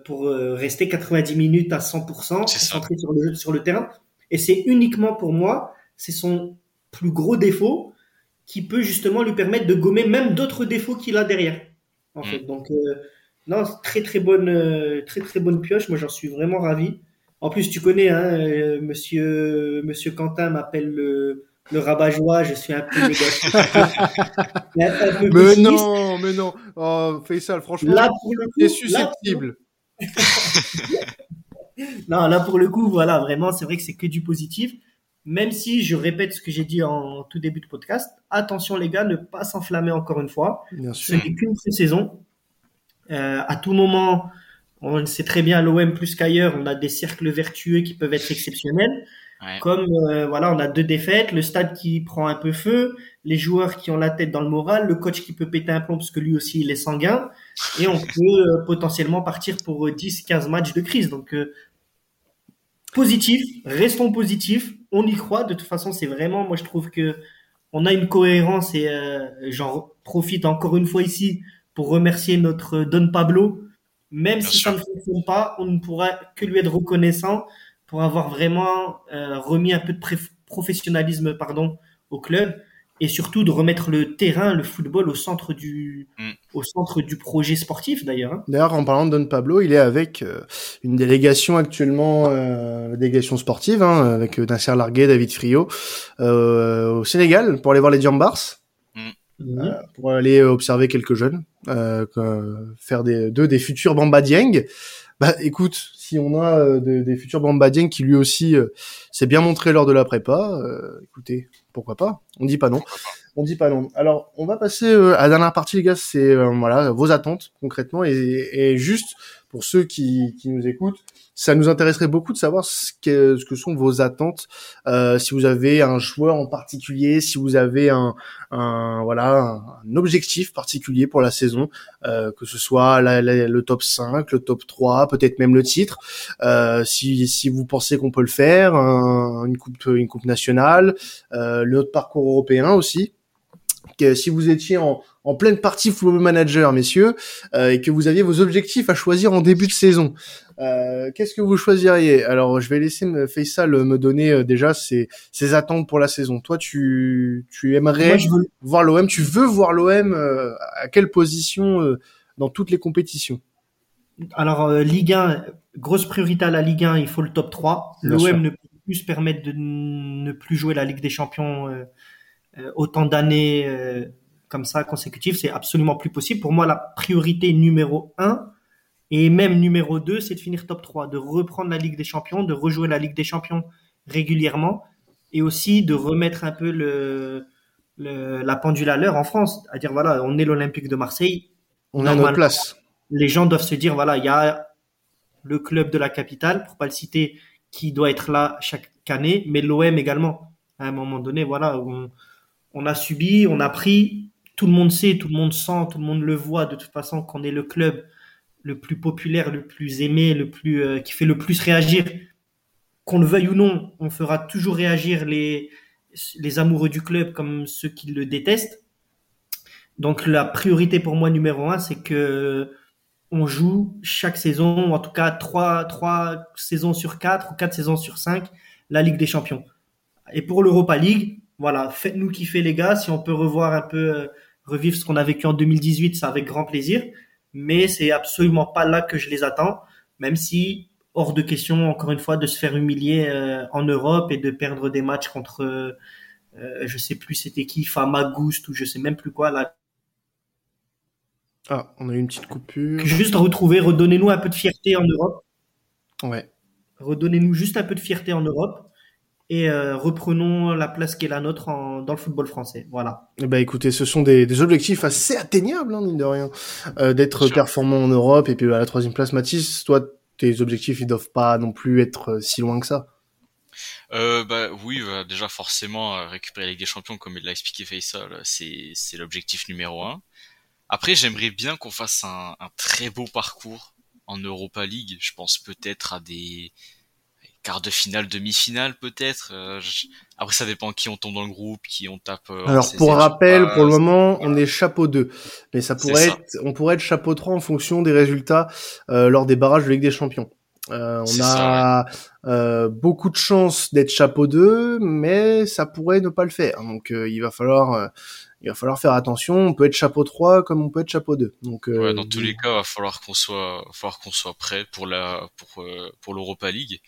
pour rester 90 minutes à 100% concentré sur le sur le terrain. Et c'est uniquement pour moi, c'est son plus gros défaut qui peut justement lui permettre de gommer même d'autres défauts qu'il a derrière. En mm. fait, donc euh, non, très très bonne, euh, très très bonne pioche. Moi, j'en suis vraiment ravi. En plus, tu connais, hein, euh, Monsieur Monsieur Quentin m'appelle le, le rabat-joie. Je suis un peu négatif. mais non, mais non. Oh, Faisal, franchement, là pour le coup, susceptible. non, là pour le coup, voilà, vraiment, c'est vrai que c'est que du positif même si je répète ce que j'ai dit en tout début de podcast, attention les gars, ne pas s'enflammer encore une fois. Bien Ce n'est qu'une saison. Euh, à tout moment, on sait très bien l'OM plus qu'ailleurs, on a des cercles vertueux qui peuvent être exceptionnels. Comme euh, voilà, on a deux défaites, le stade qui prend un peu feu, les joueurs qui ont la tête dans le moral, le coach qui peut péter un plomb parce que lui aussi il est sanguin, et on peut euh, potentiellement partir pour 10-15 matchs de crise. Donc positif, restons positifs, on y croit. De toute façon, c'est vraiment, moi je trouve que on a une cohérence et euh, j'en profite encore une fois ici pour remercier notre Don Pablo. Même si ça ne fonctionne pas, on ne pourra que lui être reconnaissant pour avoir vraiment euh, remis un peu de professionnalisme pardon, au club et surtout de remettre le terrain, le football au centre du, mm. au centre du projet sportif d'ailleurs. Hein. D'ailleurs, en parlant de Don Pablo, il est avec euh, une délégation actuellement, euh, délégation sportive, hein, avec Nasser Larguet, David Frio, euh, au Sénégal pour aller voir les Diambars, mm. euh, pour aller observer quelques jeunes, faire des deux des futurs Bamba Dieng. Bah, écoute, si on a des futurs Bamba Dieng qui lui aussi s'est bien montré lors de la prépa, écoutez, pourquoi pas? On dit pas non. On dit pas non. Alors, on va passer euh, à la dernière partie, les gars. C'est euh, voilà vos attentes concrètement et, et juste pour ceux qui, qui nous écoutent, ça nous intéresserait beaucoup de savoir ce que, ce que sont vos attentes. Euh, si vous avez un joueur en particulier, si vous avez un, un voilà un, objectif particulier pour la saison, euh, que ce soit le top 5, le top 3, peut-être même le titre. Euh, si, si vous pensez qu'on peut le faire, une coupe une coupe nationale, euh, le parcours européen aussi. Que si vous étiez en, en pleine partie Football Manager, messieurs, euh, et que vous aviez vos objectifs à choisir en début de saison, euh, qu'est-ce que vous choisiriez? Alors, je vais laisser Faisal me donner euh, déjà ses, ses, attentes pour la saison. Toi, tu, tu aimerais voir l'OM, tu veux voir l'OM à quelle position dans toutes les compétitions? Alors, Ligue 1, grosse priorité à la Ligue 1, il faut le top 3. L'OM ne peut plus se permettre de ne plus jouer la Ligue des Champions autant d'années comme ça consécutif, c'est absolument plus possible. Pour moi, la priorité numéro 1 et même numéro 2, c'est de finir top 3, de reprendre la Ligue des Champions, de rejouer la Ligue des Champions régulièrement et aussi de remettre un peu le, la pendule à l'heure en France. À dire, voilà, on est l'Olympique de Marseille. On a notre place. Les gens doivent se dire, voilà, il y a le club de la capitale, pour pas le citer, qui doit être là chaque année, mais l'OM également. À un moment donné, voilà, on, on a subi, on a pris, tout le monde sait, tout le monde sent, tout le monde le voit de toute façon qu'on est le club le plus populaire, le plus aimé, le plus euh, qui fait le plus réagir. Qu'on le veuille ou non, on fera toujours réagir les les amoureux du club comme ceux qui le détestent. Donc la priorité pour moi numéro un, c'est que on joue chaque saison, en tout cas trois trois saisons sur quatre ou quatre saisons sur cinq, la Ligue des Champions. Et pour l'Europa League, voilà, faites-nous kiffer les gars. Si on peut revoir un peu euh, revivre ce qu'on a vécu en 2018, c'est avec grand plaisir. Mais c'est absolument pas là que je les attends, même si hors de question, encore une fois, de se faire humilier euh, en Europe et de perdre des matchs contre, euh, je sais plus c'était qui, Famagouste ou je sais même plus quoi là. Ah, on a eu une petite coupure. Juste retrouver, redonnez-nous un peu de fierté en Europe. Ouais. Redonnez-nous juste un peu de fierté en Europe et euh, reprenons la place qui est la nôtre en, dans le football français. Voilà. Eh ben écoutez, ce sont des, des objectifs assez atteignables, hein, mine de rien, euh, d'être performant en Europe. Et puis à la troisième place, Mathis, toi, tes objectifs, ils doivent pas non plus être euh, si loin que ça. Euh, bah oui, bah, déjà forcément euh, récupérer la Ligue des Champions, comme il l'a expliqué Faisal, c'est c'est l'objectif numéro un. Après, j'aimerais bien qu'on fasse un, un très beau parcours en Europa League. Je pense peut-être à des quart de finale, demi-finale peut-être. Euh, après, ça dépend qui on tombe dans le groupe, qui on tape. Euh, Alors pour rappel, pour le moment, on est chapeau 2. Mais ça pourrait être, on pourrait être chapeau 3 en fonction des résultats euh, lors des barrages de Ligue des Champions. Euh, on a euh, beaucoup de chances d'être chapeau 2, mais ça pourrait ne pas le faire. Donc il va falloir il va falloir faire attention. On peut être chapeau 3 comme on peut être chapeau 2. Donc, euh, ouais, dans tous les cas, il va falloir qu'on soit, va falloir qu'on soit prêt pour la, pour, euh, pour l'Europa League.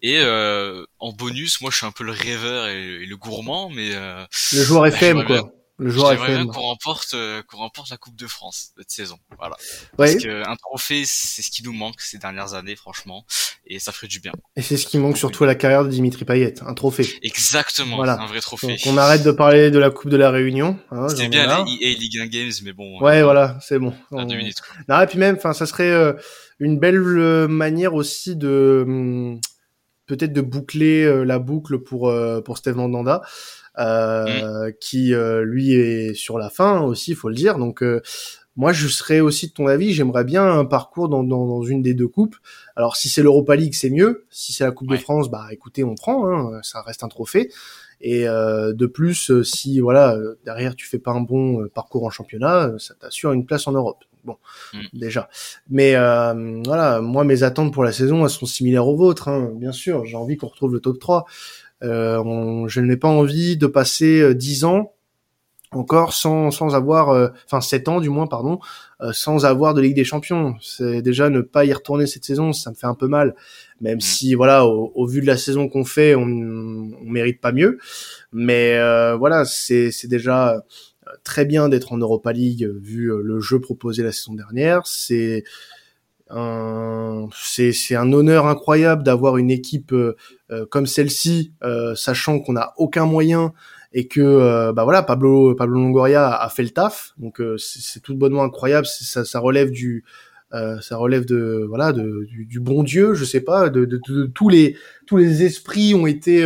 Et euh, en bonus, moi, je suis un peu le rêveur et, le gourmand, mais euh, le joueur FM, quoi. Le joueur J'aimerais bien qu'on remporte, euh, qu'on remporte la Coupe de France cette saison. Voilà. Parce que un trophée, c'est ce qui nous manque ces dernières années, franchement, et ça ferait du bien. Et c'est ce qui manque surtout à la carrière de Dimitri Payet, un trophée. Exactement. Voilà. Un vrai trophée. Donc, on arrête de parler de la Coupe de la Réunion. Hein, c'est bien les EA Ligue 1 Games, mais bon. Ouais, euh, voilà, c'est bon. On... Deux minutes. Non, et puis même, enfin, ça serait euh, une belle euh, manière aussi de hum, peut-être de boucler la boucle pour pour Steve Mandanda. Euh, mm. qui euh, lui est sur la fin aussi, il faut le dire. Donc euh, moi, je serais aussi de ton avis. J'aimerais bien un parcours dans, dans, dans, une des deux coupes. Alors, si c'est l'Europa League, c'est mieux. Si c'est la Coupe de France, bah écoutez, on prend. Hein, ça reste un trophée. Et euh, de plus, si voilà derrière tu fais pas un bon parcours en championnat, ça t'assure une place en Europe. Bon, mm. déjà. Mais voilà, moi mes attentes pour la saison, elles sont similaires aux vôtres. Hein, bien sûr, j'ai envie qu'on retrouve le top 3. Euh, je n'ai pas envie de passer euh, dix ans encore sans sans avoir euh, enfin sept ans du moins pardon sans avoir de Ligue des Champions. C'est déjà ne pas y retourner cette saison ça me fait un peu mal. Même mm. si voilà au, vu de la saison qu'on fait on, on mérite pas mieux. Mais voilà c'est c'est déjà très bien d'être en Europa League vu le jeu proposé la saison dernière. C'est c'est un honneur incroyable d'avoir une équipe euh, euh, comme celle-ci, euh, sachant qu'on n'a aucun moyen et que bah voilà Pablo Pablo Longoria a, fait le taf. Donc c'est tout bonnement incroyable. Ça, ça relève du ça relève de voilà de, du, bon Dieu, je sais pas, de, de, tous les tous les esprits ont été,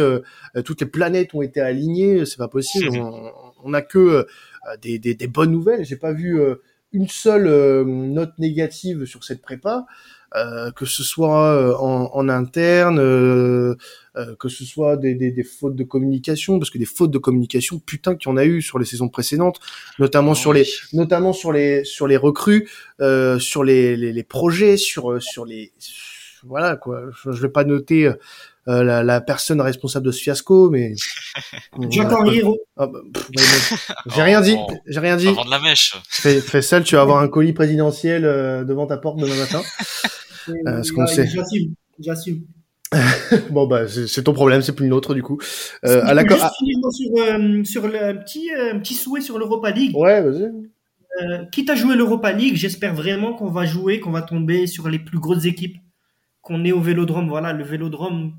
toutes les planètes ont été alignées, c'est pas possible. On, on a que des, des, des, bonnes nouvelles. J'ai pas vu une seule euh, note négative sur cette prépa, euh, que ce soit euh, en, en interne, que ce soit des, des, des, fautes de communication, parce que des fautes de communication, putain qu'il y en a eu sur les saisons précédentes, notamment sur les, notamment sur les, sur les recrues, sur les, les, les, projets, sur, sur les, voilà quoi. Je, je vais pas noter euh, la, la, personne responsable de ce fiasco, mais ah, bah, j'ai rien dit, j'ai rien dit. de la mèche. Fais, fais ça, tu vas avoir un colis présidentiel euh, devant ta porte demain matin. euh, ce qu'on sait. J'assume, j'assume. bon bah c'est ton problème, c'est plus le nôtre du coup. Euh, à la juste sur, euh, sur le petit euh, petit souhait sur l'Europa League? Ouais, vas-y. Euh, quitte à jouer l'Europa League, j'espère vraiment qu'on va jouer, qu'on va tomber sur les plus grosses équipes, qu'on est au Vélodrome. Voilà, le Vélodrome,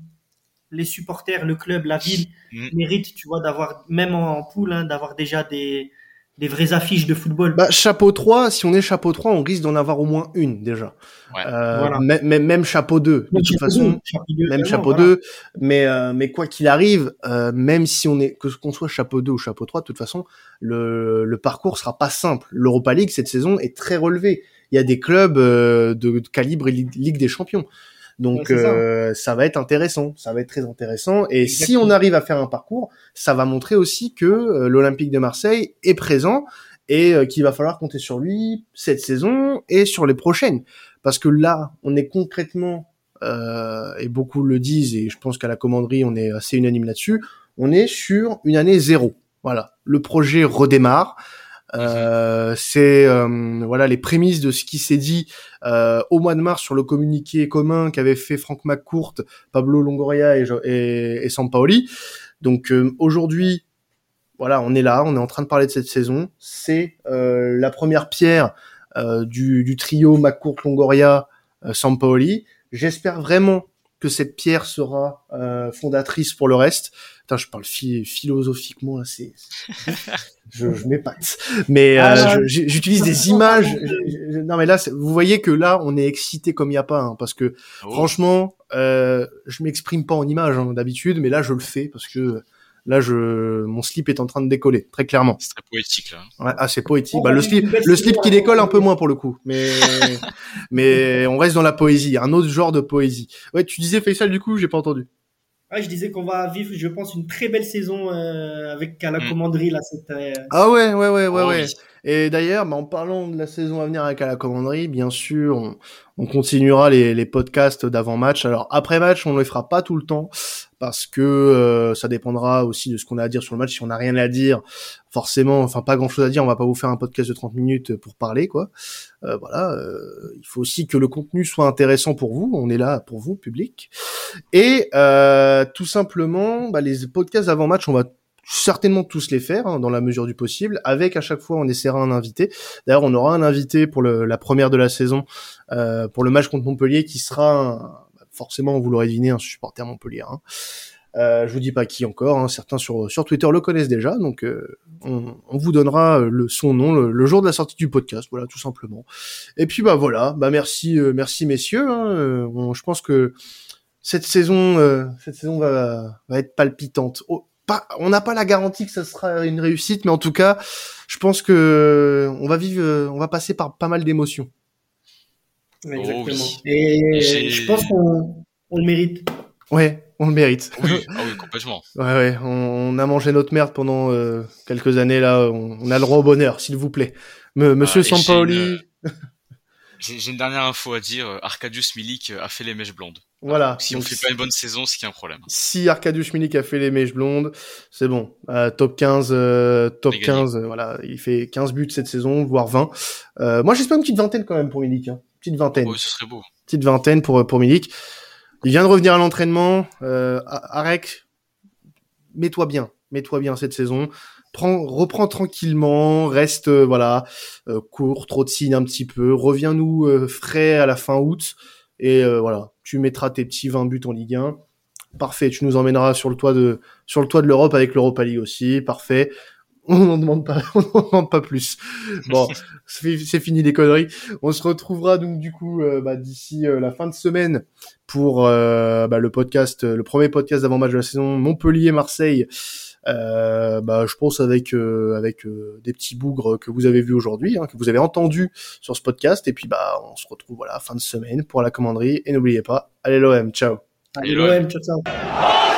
les supporters, le club, la ville mm. méritent, tu vois, d'avoir, même en, poule, hein, d'avoir déjà des, des vraies affiches de football. Bah, chapeau 3, si on est chapeau 3, on risque d'en avoir au moins une déjà. Ouais. Euh, même, chapeau 2, de toute façon. même chapeau 2. Mais, euh, mais quoi qu'il arrive, euh, même si on est, que qu'on soit chapeau 2 ou chapeau 3, de toute façon, le, le parcours sera pas simple. L'Europa League, cette saison, est très relevé. Il y a des clubs euh, de, de calibre Ligue des Champions. Donc euh, ça. va être intéressant, ça va être très intéressant. Et si on arrive à faire un parcours, ça va montrer aussi que euh, l'Olympique de Marseille est présent et euh, qu'il va falloir compter sur lui cette saison et sur les prochaines. Parce que là, on est concrètement, et beaucoup le disent, et je pense qu'à la commanderie, on est assez unanime là-dessus, on est sur une année zéro. Voilà, le projet redémarre. Euh, c'est euh, voilà les prémices de ce qui s'est dit euh, au mois de mars sur le communiqué commun qu'avaient fait Franck McCourt, Pablo Longoria et, et, Sampaoli. Donc aujourd'hui, voilà, on est là, on est en train de parler de cette saison. C'est la première pierre du, du, trio McCourt, Longoria, Sampaoli. J'espère vraiment que cette pierre sera fondatrice pour le reste. Putain, je parle philosophiquement là, c'est, je, je m'épate. Mais ah, euh, j'utilise des images. non, mais là, vous voyez que là, on est excité comme il y a pas, hein, parce que ah franchement, euh, je m'exprime pas en images hein, d'habitude, mais là, je le fais parce que là, je, mon slip est en train de décoller, très clairement. C'est très poétique là. Ouais, ah, c'est poétique. Bah, le slip, le slip qui décolle un peu moins pour le coup, mais mais on reste dans la poésie, un autre genre de poésie. Ouais, tu disais Faisal du coup, j'ai pas entendu. Ouais, je disais qu'on va vivre, je pense, une très belle saison euh, avec à la mm. commanderie là. Cette, euh, Ah ouais, ouais, ouais, ouais, oh ouais. Et d'ailleurs, bah, en parlant de la saison à venir avec à la commanderie, bien sûr, on, on continuera les, les podcasts d'avant-match. Alors après match, on ne les fera pas tout le temps parce que euh, ça dépendra aussi de ce qu'on a à dire sur le match. Si on n'a rien à dire, forcément, enfin pas grand-chose à dire, on va pas vous faire un podcast de 30 minutes pour parler, quoi. Euh, voilà, euh, il faut aussi que le contenu soit intéressant pour vous. On est là pour vous, public. Et tout simplement, bah, les podcasts d'avant-match, on va certainement tous les faire hein, dans la mesure du possible. Avec à chaque fois, on essaiera un invité. D'ailleurs, on aura un invité pour le, la première de la saison euh, pour le match contre Montpellier qui sera forcément, vous l'aurez deviné, un supporter Montpellier. Hein. Euh, je vous dis pas qui encore, hein, certains sur sur Twitter le connaissent déjà, donc euh, on, on, vous donnera le son nom le, jour de la sortie du podcast, voilà tout simplement. Et puis bah voilà, bah merci euh, merci messieurs, hein, euh, je pense que cette saison cette saison va va être palpitante. Oh, on n'a pas la garantie que ça sera une réussite, mais en tout cas, je pense que on va vivre, on va passer par pas mal d'émotions. Exactement. Oh Et je pense qu'on le mérite. Ouais, on le mérite. Oui, ah oui complètement. ouais, ouais, on, a mangé notre merde pendant euh, quelques années là. On, a le droit au bonheur, s'il vous plaît. Monsieur ah, Sampaoli. J'ai une dernière info à dire. Arcadius Milik a fait les mèches blondes. Voilà. si on fait pas une bonne saison, c'est qu'il y a un problème. Si Arcadius Milik a fait les mèches blondes, c'est bon. Euh, top 15, euh, top 15, euh, voilà. Il fait 15 buts cette saison, voire 20. Euh, moi, j'espère une petite vingtaine quand même pour Milik. Hein. Petite vingtaine. Oui, ce serait beau. Petite vingtaine pour, pour Milik. Il vient de revenir à l'entraînement. Euh, Arek, mets-toi bien. Mets-toi bien cette saison. Prends, reprends tranquillement, reste voilà court, trottine un petit peu, reviens-nous frais à la fin août et voilà, tu mettras tes petits 20 buts en Ligue 1. Parfait, tu nous emmèneras sur le toit de sur le toit de l'Europe avec l'Europa League aussi. Parfait. On n'en demande pas, on n'en demande pas plus. Bon, c'est fini les conneries. On se retrouvera donc du coup euh, bah, d'ici euh, la fin de semaine pour euh, bah, le podcast, le premier podcast d'avant match de la saison Montpellier-Marseille. Euh, bah, je pense avec euh, avec euh, des petits bougres que vous avez vus aujourd'hui, hein, que vous avez entendu sur ce podcast. Et puis bah on se retrouve voilà fin de semaine pour la commanderie. Et n'oubliez pas, allez l'OM, ciao. Allez l'OM, ciao ciao.